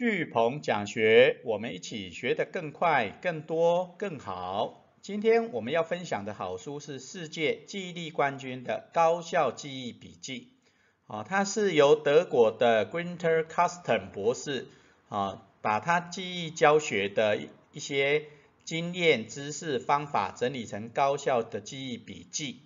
巨鹏讲学，我们一起学得更快、更多、更好。今天我们要分享的好书是世界记忆力冠军的高效记忆笔记。啊，它是由德国的 Gunter Custom 博士啊，把他记忆教学的一些经验、知识、方法整理成高效的记忆笔记。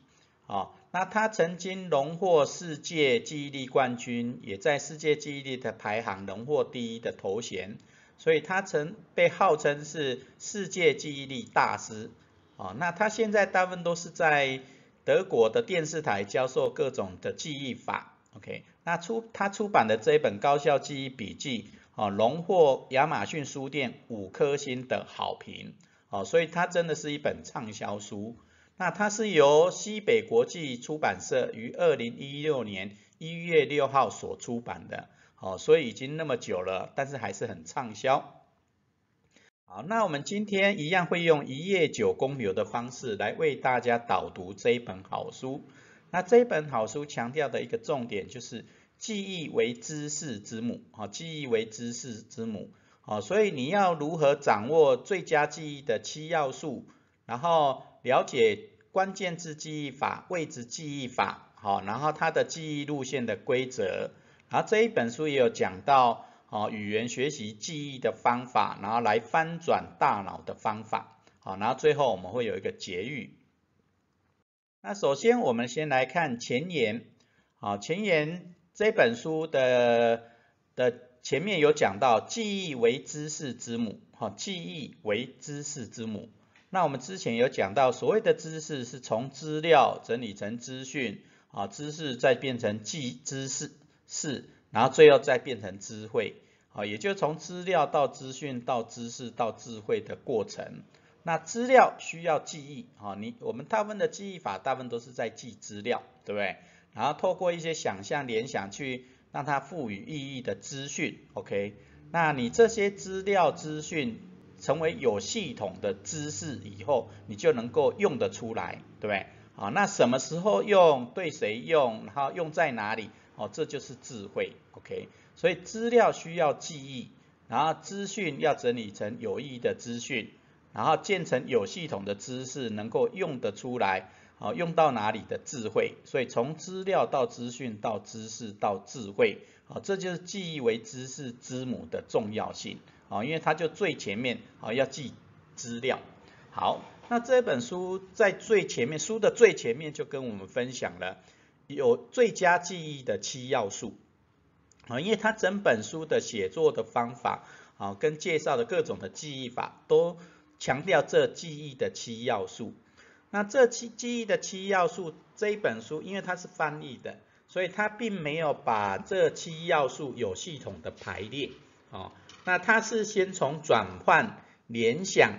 啊，那他曾经荣获世界记忆力冠军，也在世界记忆力的排行荣获第一的头衔，所以他曾被号称是世界记忆力大师。啊，那他现在大部分都是在德国的电视台教授各种的记忆法。OK，那出他出版的这一本高效记忆笔记，啊，荣获亚马逊书店五颗星的好评。哦，所以它真的是一本畅销书。那它是由西北国际出版社于二零一六年一月六号所出版的，哦，所以已经那么久了，但是还是很畅销。好，那我们今天一样会用一页九公流的方式来为大家导读这一本好书。那这一本好书强调的一个重点就是记忆为知识之母，啊，记忆为知识之母，啊，所以你要如何掌握最佳记忆的七要素，然后。了解关键字记忆法、位置记忆法，好，然后它的记忆路线的规则，然后这一本书也有讲到，哦，语言学习记忆的方法，然后来翻转大脑的方法，好，然后最后我们会有一个结语。那首先我们先来看前言，好，前言这本书的的前面有讲到，记忆为知识之母，好，记忆为知识之母。那我们之前有讲到，所谓的知识是从资料整理成资讯，啊，知识再变成记知识是，然后最后再变成智慧，啊，也就从资料到资讯到知识到智慧的过程。那资料需要记忆，啊，你我们大部分的记忆法大部分都是在记资料，对不对？然后透过一些想象联想去让它赋予意义的资讯，OK？那你这些资料资讯。成为有系统的知识以后，你就能够用得出来，对不对？好，那什么时候用，对谁用，然后用在哪里？哦，这就是智慧，OK。所以资料需要记忆，然后资讯要整理成有意义的资讯，然后建成有系统的知识，能够用得出来，好，用到哪里的智慧。所以从资料到资讯到知识到智慧，好，这就是记忆为知识之母的重要性。哦，因为它就最前面啊，要记资料。好，那这本书在最前面，书的最前面就跟我们分享了有最佳记忆的七要素。啊，因为它整本书的写作的方法啊，跟介绍的各种的记忆法，都强调这记忆的七要素。那这七记忆的七要素这一本书，因为它是翻译的，所以它并没有把这七要素有系统的排列。啊。那它是先从转换、联想、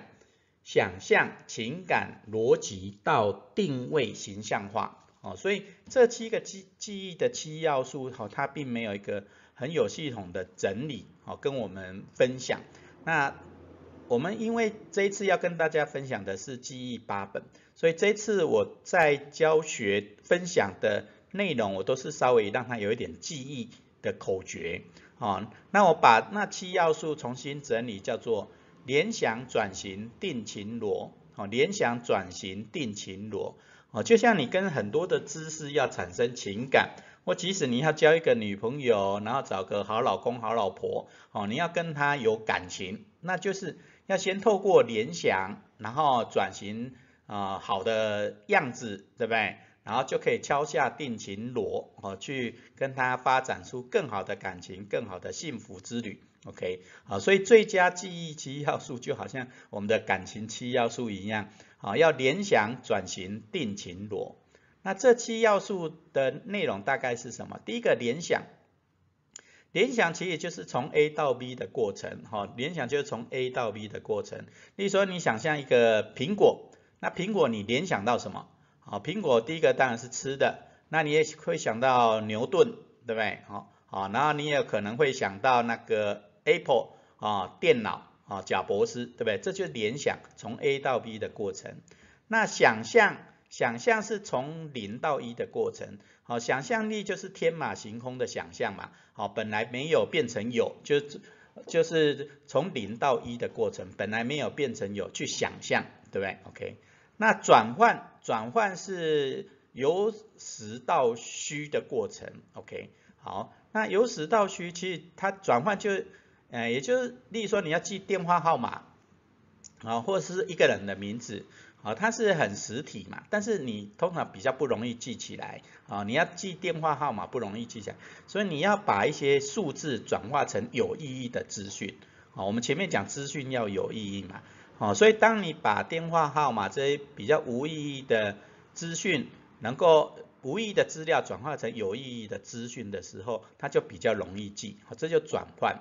想象、情感、逻辑到定位、形象化，哦，所以这七个记记忆的七要素，哈，它并没有一个很有系统的整理，哦，跟我们分享。那我们因为这一次要跟大家分享的是记忆八本，所以这次我在教学分享的内容，我都是稍微让它有一点记忆的口诀。啊，那我把那七要素重新整理，叫做联想、转型、定情罗。哦，联想、转型、定情罗。哦，就像你跟很多的知识要产生情感，或即使你要交一个女朋友，然后找个好老公、好老婆，哦，你要跟他有感情，那就是要先透过联想，然后转型啊好的样子，对不对？然后就可以敲下定情锣，哦，去跟他发展出更好的感情，更好的幸福之旅。OK，好，所以最佳记忆七要素就好像我们的感情七要素一样，啊，要联想、转型、定情锣。那这七要素的内容大概是什么？第一个联想，联想其实就是从 A 到 B 的过程，哈，联想就是从 A 到 B 的过程。例如说，你想象一个苹果，那苹果你联想到什么？好，苹果第一个当然是吃的，那你也会想到牛顿，对不对？好，好，然后你也可能会想到那个 Apple 啊，电脑啊，贾博士，对不对？这就是联想从 A 到 B 的过程。那想象，想象是从零到一的过程。好，想象力就是天马行空的想象嘛。好，本来没有变成有，就就是从零到一的过程，本来没有变成有，去想象，对不对？OK，那转换转换是由实到虚的过程，OK，好，那由实到虚，其实它转换就，呃，也就是，例如说你要记电话号码，啊，或者是一个人的名字。啊，它是很实体嘛，但是你通常比较不容易记起来啊。你要记电话号码不容易记起来，所以你要把一些数字转化成有意义的资讯啊。我们前面讲资讯要有意义嘛，啊，所以当你把电话号码这些比较无意义的资讯，能够无意义的资料转化成有意义的资讯的时候，它就比较容易记，好，这就转换。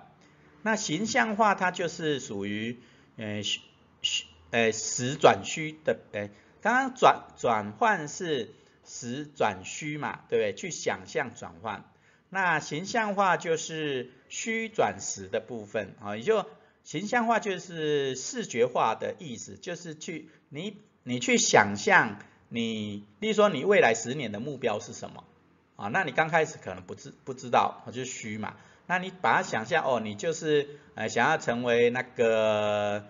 那形象化它就是属于呃虚虚。呃，实转虚的，呃，刚刚转转换是实转虚嘛，对不对？去想象转换，那形象化就是虚转实的部分啊，也就形象化就是视觉化的意思，就是去你你去想象你，例如说你未来十年的目标是什么啊？那你刚开始可能不知不知道，就是虚嘛，那你把它想象哦，你就是呃想要成为那个。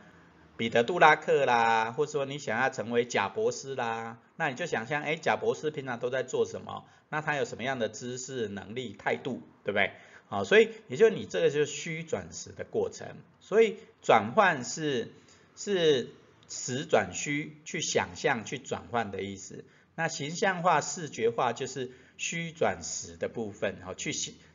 彼得·杜拉克啦，或者说你想要成为贾博士啦，那你就想象，哎，贾博士平常都在做什么？那他有什么样的知识、能力、态度，对不对？啊，所以也就你这个就是虚转实的过程。所以转换是是实转虚，去想象、去转换的意思。那形象化、视觉化就是虚转实的部分，好，去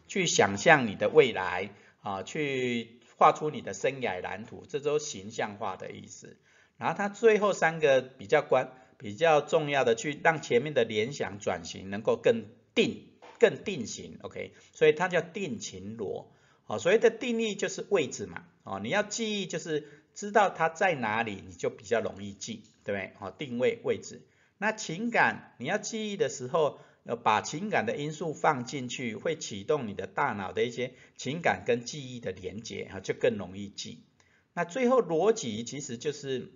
去想象你的未来，啊，去。画出你的生涯蓝图，这都形象化的意思。然后它最后三个比较关比较重要的，去让前面的联想转型能够更定更定型，OK？所以它叫定情逻。哦，所谓的定义就是位置嘛。哦，你要记忆就是知道它在哪里，你就比较容易记，对不对？哦，定位位置。那情感你要记忆的时候。要把情感的因素放进去，会启动你的大脑的一些情感跟记忆的连接，哈，就更容易记。那最后逻辑其实就是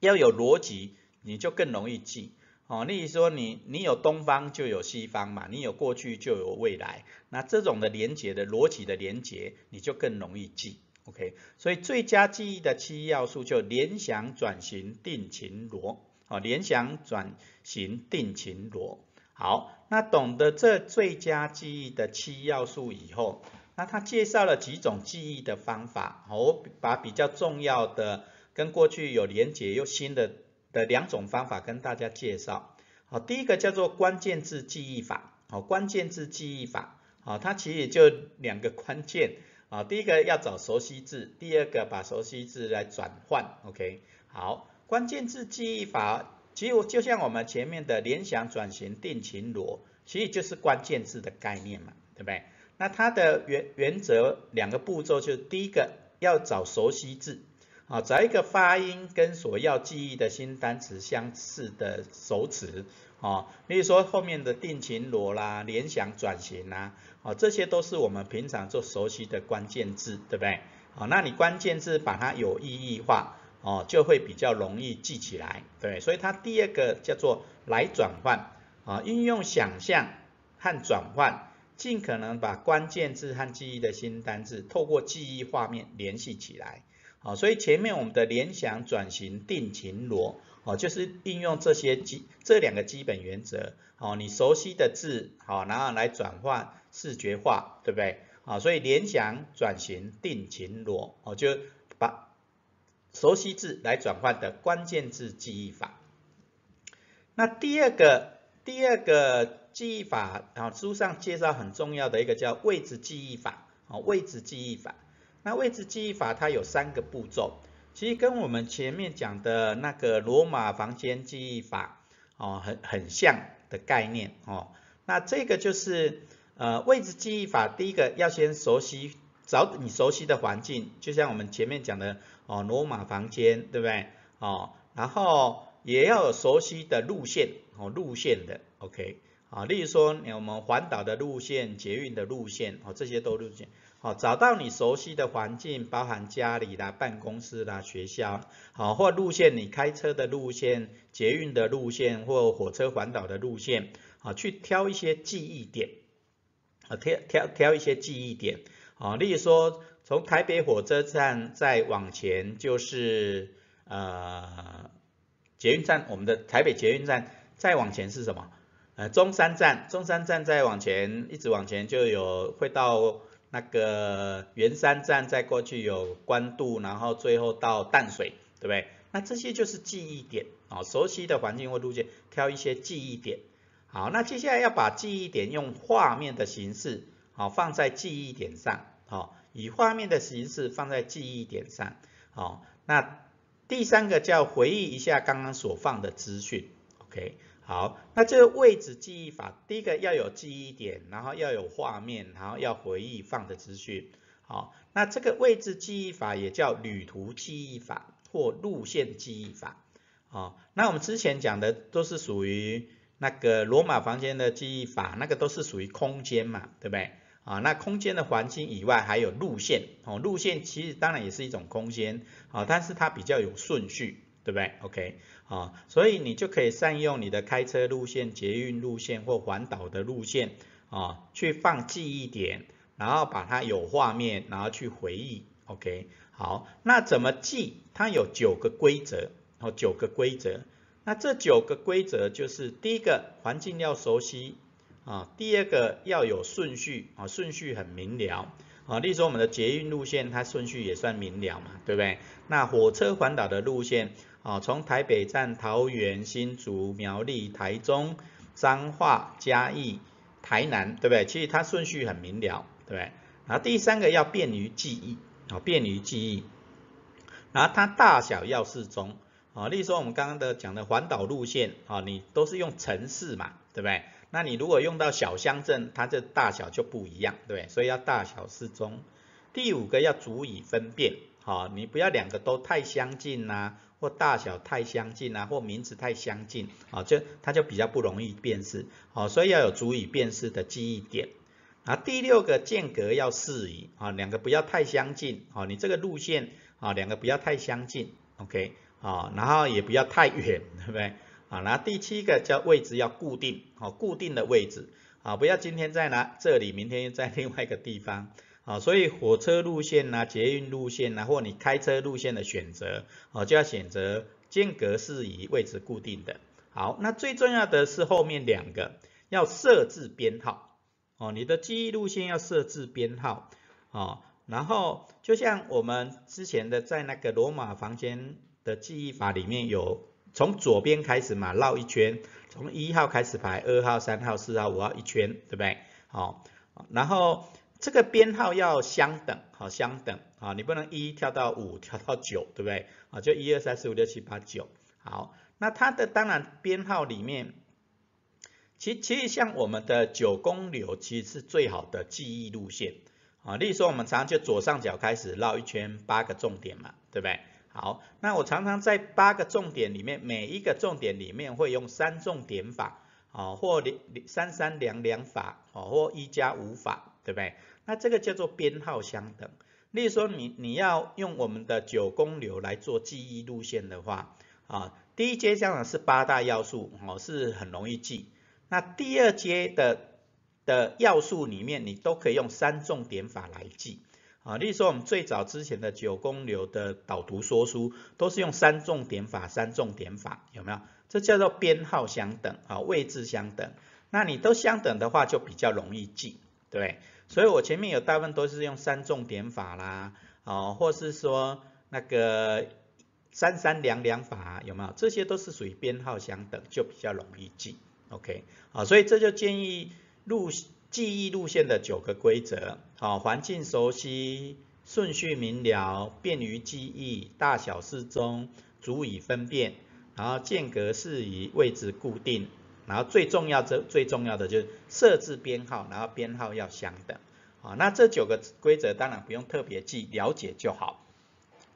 要有逻辑，你就更容易记。哦，例如说你你有东方就有西方嘛，你有过去就有未来，那这种的连接的逻辑的连接，你就更容易记。OK，所以最佳记忆的七要素就联想、转型、定情、罗。哦，联想、转型、定情、罗。好，那懂得这最佳记忆的七要素以后，那他介绍了几种记忆的方法，我把比较重要的跟过去有连结又新的的两种方法跟大家介绍。好，第一个叫做关键字记忆法，好，关键字记忆法，好，它其实就两个关键，啊，第一个要找熟悉字，第二个把熟悉字来转换，OK，好，关键字记忆法。其实就像我们前面的联想、转型、定情、逻，其实就是关键字的概念嘛，对不对？那它的原原则两个步骤，就是第一个要找熟悉字，啊，找一个发音跟所要记忆的新单词相似的熟词，啊，例如说后面的定情罗啦、联想、转型啦，啊，这些都是我们平常做熟悉的关键字，对不对？啊，那你关键字把它有意义化。哦，就会比较容易记起来，对，所以它第二个叫做来转换，啊，运用想象和转换，尽可能把关键字和记忆的新单字透过记忆画面联系起来，好，所以前面我们的联想、转型、定情、逻，哦，就是应用这些基这两个基本原则，哦，你熟悉的字，好，然后来转换视觉化，对不对？啊，所以联想、转型、定情、逻，哦，就把熟悉字来转换的关键字记忆法。那第二个第二个记忆法啊，书上介绍很重要的一个叫位置记忆法啊，位置记忆法。那位置记忆法它有三个步骤，其实跟我们前面讲的那个罗马房间记忆法哦，很很像的概念哦。那这个就是呃位置记忆法，第一个要先熟悉找你熟悉的环境，就像我们前面讲的。哦，罗马房间，对不对？哦，然后也要有熟悉的路线，哦，路线的，OK，啊，例如说我们环岛的路线、捷运的路线，哦，这些都路线，好，找到你熟悉的环境，包含家里啦、办公室啦、学校，好，或路线你开车的路线、捷运的路线或火车环岛的路线，好，去挑一些记忆点，啊，挑挑挑一些记忆点，啊，例如说。从台北火车站再往前就是呃捷运站，我们的台北捷运站再往前是什么？呃中山站，中山站再往前一直往前就有会到那个圆山站，再过去有关渡，然后最后到淡水，对不对？那这些就是记忆点啊，熟悉的环境或路线，挑一些记忆点。好，那接下来要把记忆点用画面的形式，好放在记忆点上，好。以画面的形式放在记忆点上，好，那第三个叫回忆一下刚刚所放的资讯，OK，好，那这个位置记忆法，第一个要有记忆点，然后要有画面，然后要回忆放的资讯，好，那这个位置记忆法也叫旅途记忆法或路线记忆法，好，那我们之前讲的都是属于那个罗马房间的记忆法，那个都是属于空间嘛，对不对？啊，那空间的环境以外还有路线，哦，路线其实当然也是一种空间，啊，但是它比较有顺序，对不对？OK，啊，所以你就可以善用你的开车路线、捷运路线或环岛的路线，啊，去放记忆点，然后把它有画面，然后去回忆，OK，好，那怎么记？它有九个规则，哦，九个规则，那这九个规则就是第一个，环境要熟悉。啊，第二个要有顺序啊，顺序很明了啊。例如说我们的捷运路线，它顺序也算明了嘛，对不对？那火车环岛的路线啊，从台北站、桃园、新竹、苗栗、台中、彰化、嘉义、台南，对不对？其实它顺序很明了，对不对？然后第三个要便于记忆啊，便于记忆。然后它大小要适中啊。例如说我们刚刚的讲的环岛路线啊，你都是用城市嘛，对不对？那你如果用到小乡镇，它这大小就不一样，对所以要大小适中。第五个要足以分辨，好，你不要两个都太相近呐，或大小太相近呐，或名字太相近，啊，就它就比较不容易辨识，好，所以要有足以辨识的记忆点。啊，第六个间隔要适宜，啊，两个不要太相近，啊，你这个路线，啊，两个不要太相近，OK，啊，然后也不要太远，对不对？啊，然后第七个叫位置要固定，好，固定的位置，啊，不要今天在哪这里，明天又在另外一个地方，啊，所以火车路线呐、捷运路线呐，或你开车路线的选择，啊，就要选择间隔适宜、位置固定的。好，那最重要的是后面两个要设置编号，哦，你的记忆路线要设置编号，哦，然后就像我们之前的在那个罗马房间的记忆法里面有。从左边开始嘛，绕一圈，从一号开始排，二号、三号、四号、五号一圈，对不对？好，然后这个编号要相等，好相等，啊，你不能一跳到五，跳到九，对不对？啊，就一二三四五六七八九，好，那它的当然编号里面，其其实像我们的九宫流，其实是最好的记忆路线，啊，例如说我们常常就左上角开始绕一圈，八个重点嘛，对不对？好，那我常常在八个重点里面，每一个重点里面会用三重点法，哦，或三三两两法，哦，或一加五法，对不对？那这个叫做编号相等。例如说，你你要用我们的九宫流来做记忆路线的话，啊，第一阶相等是八大要素，哦，是很容易记。那第二阶的的要素里面，你都可以用三重点法来记。啊，例如说我们最早之前的九宫流的导读说书，都是用三重点法，三重点法有没有？这叫做编号相等，啊，位置相等。那你都相等的话，就比较容易记，对。所以我前面有大部分都是用三重点法啦，哦，或是说那个三三两两法有没有？这些都是属于编号相等，就比较容易记。OK，啊，所以这就建议路。记忆路线的九个规则，好，环境熟悉，顺序明了，便于记忆，大小适中，足以分辨，然后间隔适宜，位置固定，然后最重要这最重要的就是设置编号，然后编号要相等，啊，那这九个规则当然不用特别记，了解就好。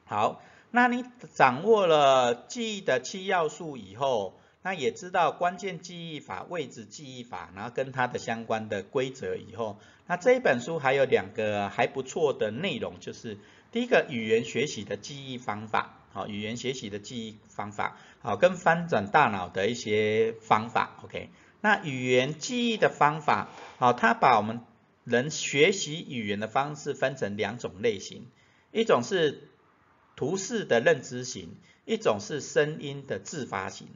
好，那你掌握了记忆的七要素以后。那也知道关键记忆法、位置记忆法，然后跟它的相关的规则以后，那这一本书还有两个还不错的内容，就是第一个语言学习的记忆方法，好，语言学习的记忆方法，好，跟翻转大脑的一些方法，OK。那语言记忆的方法，好，它把我们人学习语言的方式分成两种类型，一种是图示的认知型，一种是声音的自发型。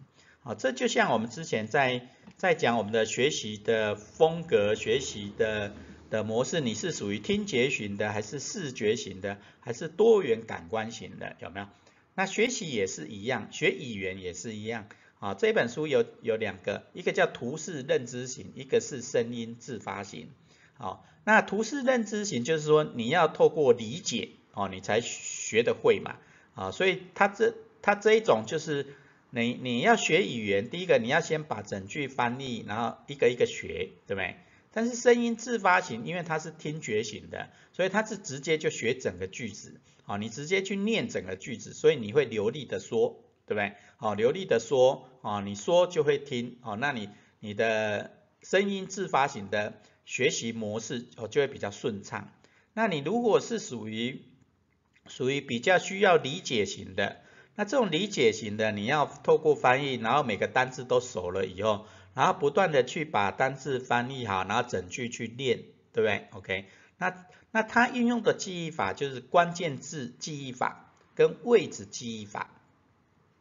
啊，这就像我们之前在在讲我们的学习的风格、学习的的模式，你是属于听觉型的，还是视觉型的，还是多元感官型的，有没有？那学习也是一样，学语言也是一样。啊，这本书有有两个，一个叫图示认知型，一个是声音自发型。好，那图示认知型就是说你要透过理解哦，你才学得会嘛。啊，所以它这它这一种就是你你要学语言，第一个你要先把整句翻译，然后一个一个学，对不对？但是声音自发型，因为它是听觉型的，所以它是直接就学整个句子。啊，你直接去念整个句子，所以你会流利的说。对不对？好，流利的说，啊，你说就会听，哦，那你你的声音自发型的学习模式，哦，就会比较顺畅。那你如果是属于属于比较需要理解型的，那这种理解型的，你要透过翻译，然后每个单字都熟了以后，然后不断的去把单字翻译好，然后整句去练，对不对？OK，那那它运用的记忆法就是关键字记忆法跟位置记忆法。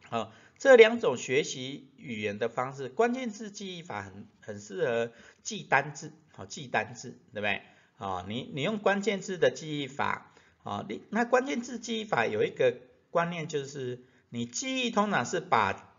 好，这两种学习语言的方式，关键字记忆法很很适合记单字，好记单字，对不对？啊，你你用关键字的记忆法，啊，你那关键字记忆法有一个观念就是，你记忆通常是把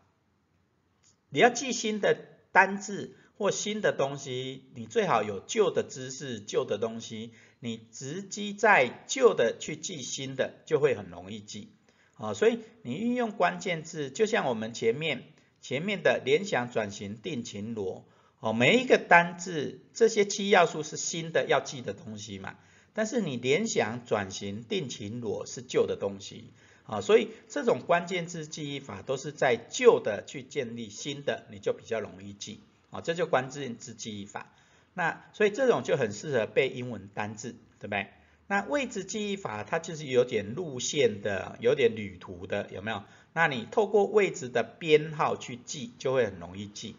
你要记新的单字或新的东西，你最好有旧的知识、旧的东西，你直接在旧的去记新的，就会很容易记。啊，所以你运用关键字，就像我们前面前面的联想、转型、定情、逻，哦，每一个单字这些七要素是新的要记的东西嘛，但是你联想、转型、定情、逻是旧的东西，啊，所以这种关键字记忆法都是在旧的去建立新的，你就比较容易记，啊，这就关键字记忆法。那所以这种就很适合背英文单字，对不对？那位置记忆法，它就是有点路线的，有点旅途的，有没有？那你透过位置的编号去记，就会很容易记，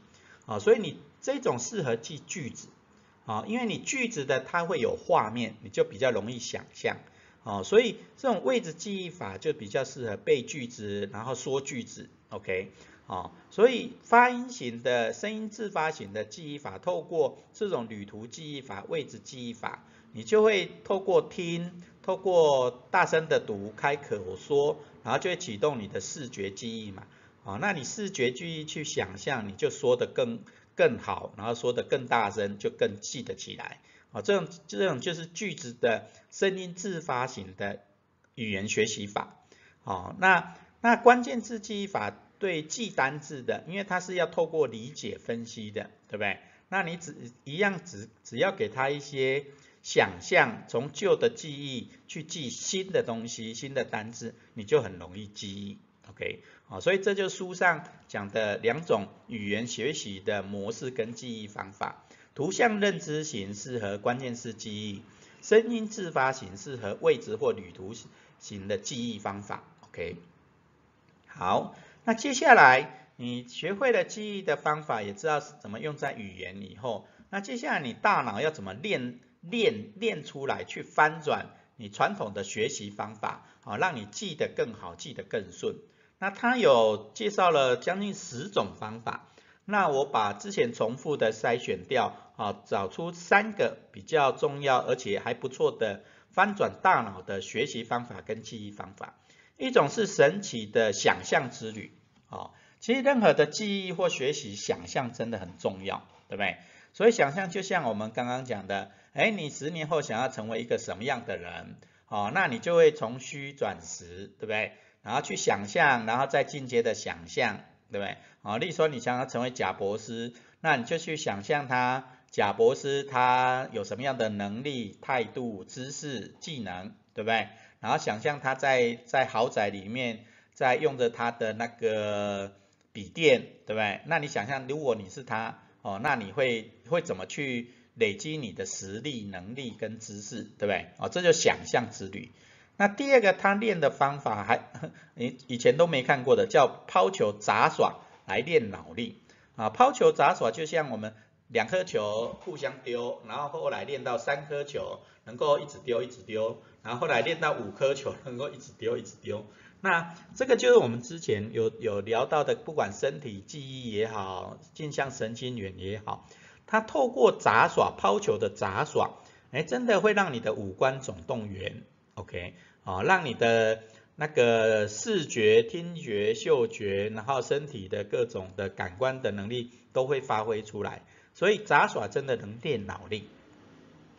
啊，所以你这种适合记句子，啊，因为你句子的它会有画面，你就比较容易想象，哦，所以这种位置记忆法就比较适合背句子，然后说句子，OK，哦，所以发音型的声音自发型的记忆法，透过这种旅途记忆法、位置记忆法。你就会透过听，透过大声的读、开口说，然后就会启动你的视觉记忆嘛。哦，那你视觉记忆去想象，你就说的更更好，然后说的更大声，就更记得起来。啊，这种这种就是句子的声音自发型的语言学习法。哦，那那关键字记忆法对记单字的，因为它是要透过理解分析的，对不对？那你只一样只只要给他一些。想象从旧的记忆去记新的东西、新的单字，你就很容易记忆。OK，好，所以这就书上讲的两种语言学习的模式跟记忆方法。图像认知形式和关键词记忆，声音自发形式和位置或旅途型的记忆方法。OK，好，那接下来你学会了记忆的方法，也知道是怎么用在语言以后，那接下来你大脑要怎么练？练练出来，去翻转你传统的学习方法，啊，让你记得更好，记得更顺。那他有介绍了将近十种方法，那我把之前重复的筛选掉，啊，找出三个比较重要而且还不错的翻转大脑的学习方法跟记忆方法。一种是神奇的想象之旅，啊，其实任何的记忆或学习，想象真的很重要，对不对？所以想象就像我们刚刚讲的。哎，你十年后想要成为一个什么样的人？哦，那你就会从虚转实，对不对？然后去想象，然后再进阶的想象，对不对？啊，例如说你想要成为贾博士，那你就去想象他贾博士他有什么样的能力、态度、知识、技能，对不对？然后想象他在在豪宅里面在用着他的那个笔电，对不对？那你想象如果你是他，哦，那你会会怎么去？累积你的实力、能力跟知识，对不对？哦，这就想象之旅。那第二个他练的方法还 你以前都没看过的，叫抛球杂耍来练脑力啊。抛球杂耍就像我们两颗球互相丢，然后后来练到三颗球能够一直丢一直丢，然后后来练到五颗球 能够一直丢一直丢。那这个就是我们之前有有聊到的，不管身体记忆也好，镜像神经元也好，它透过杂耍抛球的杂耍，哎，真的会让你的五官总动员，OK，啊，让你的那个视觉、听觉、嗅觉，然后身体的各种的感官的能力都会发挥出来。所以杂耍真的能练脑力。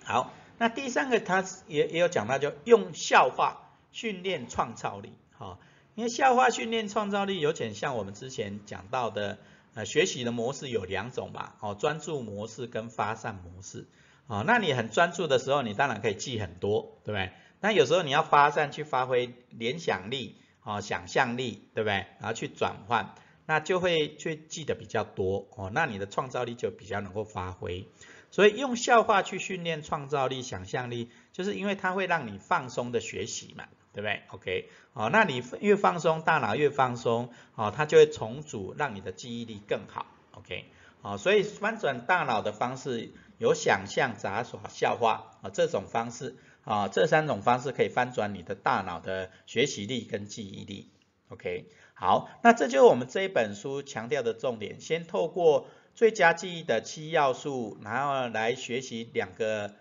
好，那第三个他也也有讲到，就用笑话训练创造力。好，因为笑话训练创造力有点像我们之前讲到的，呃，学习的模式有两种吧。哦，专注模式跟发散模式。哦，那你很专注的时候，你当然可以记很多，对不对？那有时候你要发散去发挥联想力，哦，想象力，对不对？然后去转换。那就会去记得比较多哦，那你的创造力就比较能够发挥。所以用笑话去训练创造力、想象力，就是因为它会让你放松的学习嘛，对不对？OK，哦，那你越放松，大脑越放松，哦，它就会重组，让你的记忆力更好。OK，哦，所以翻转大脑的方式有想象、杂耍、笑话啊这种方式啊，这三种方式可以翻转你的大脑的学习力跟记忆力。OK。好，那这就是我们这一本书强调的重点。先透过最佳记忆的七要素，然后来学习两个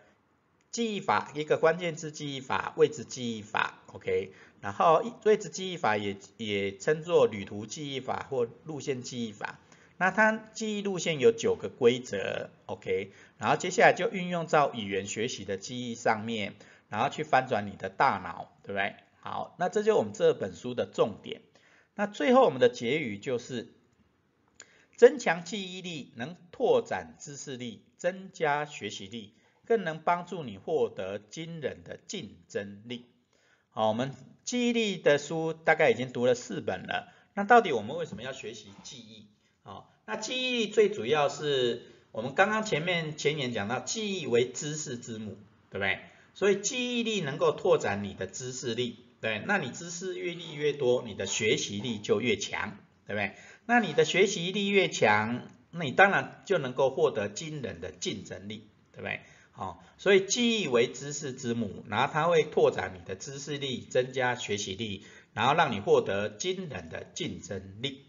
记忆法，一个关键字记忆法、位置记忆法，OK。然后位置记忆法也也称作旅途记忆法或路线记忆法。那它记忆路线有九个规则，OK。然后接下来就运用到语言学习的记忆上面，然后去翻转你的大脑，对不对？好，那这就是我们这本书的重点。那最后我们的结语就是，增强记忆力能拓展知识力，增加学习力，更能帮助你获得惊人的竞争力。好，我们记忆力的书大概已经读了四本了。那到底我们为什么要学习记忆？好，那记忆最主要是我们刚刚前面前言讲到，记忆为知识之母，对不对？所以记忆力能够拓展你的知识力。对，那你知识阅历越多，你的学习力就越强，对不对？那你的学习力越强，那你当然就能够获得惊人的竞争力，对不对？好，所以记忆为知识之母，然后它会拓展你的知识力，增加学习力，然后让你获得惊人的竞争力。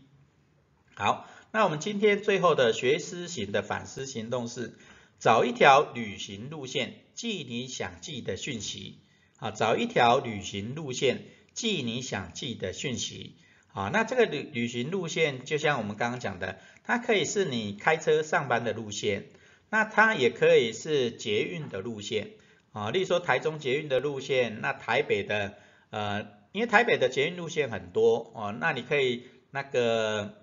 好，那我们今天最后的学思型的反思行动是，找一条旅行路线，记你想记的讯息。啊，找一条旅行路线，记你想记的讯息。啊，那这个旅旅行路线，就像我们刚刚讲的，它可以是你开车上班的路线，那它也可以是捷运的路线。啊，例如说台中捷运的路线，那台北的，呃，因为台北的捷运路线很多，哦，那你可以那个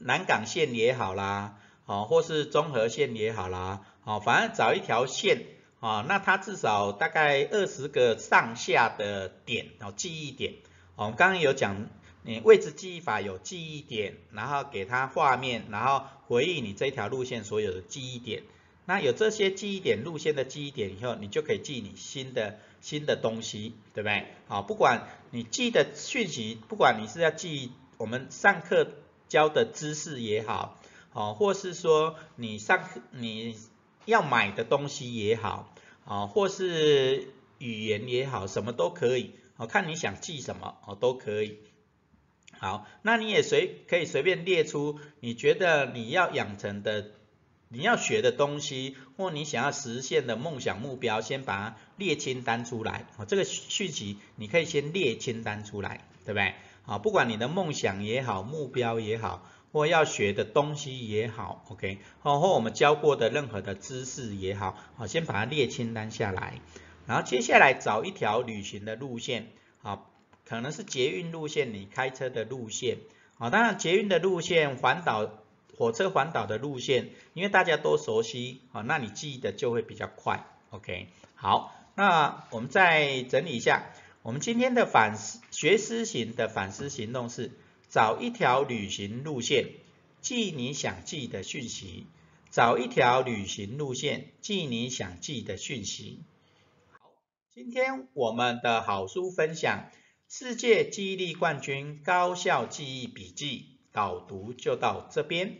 南港线也好啦，哦，或是中和线也好啦，哦，反正找一条线。啊，那它至少大概二十个上下的点哦，记忆点。我们刚刚有讲，你位置记忆法有记忆点，然后给它画面，然后回忆你这条路线所有的记忆点。那有这些记忆点路线的记忆点以后，你就可以记你新的新的东西，对不对？好，不管你记的讯息，不管你是要记我们上课教的知识也好，哦，或是说你上课你。要买的东西也好，啊，或是语言也好，什么都可以，哦，看你想记什么，哦，都可以。好，那你也随可以随便列出你觉得你要养成的、你要学的东西，或你想要实现的梦想目标，先把它列清单出来。哦，这个续集你可以先列清单出来，对不对？啊，不管你的梦想也好，目标也好。或要学的东西也好，OK，或或我们教过的任何的知识也好，好，先把它列清单下来，然后接下来找一条旅行的路线，好，可能是捷运路线，你开车的路线，好，当然捷运的路线、环岛火车环岛的路线，因为大家都熟悉，好，那你记的就会比较快，OK，好，那我们再整理一下，我们今天的反思学思型的反思行动是。找一条旅行路线，记你想记的讯息。找一条旅行路线，记你想记的讯息。好，今天我们的好书分享《世界记忆力冠军高效记忆笔记》导读就到这边。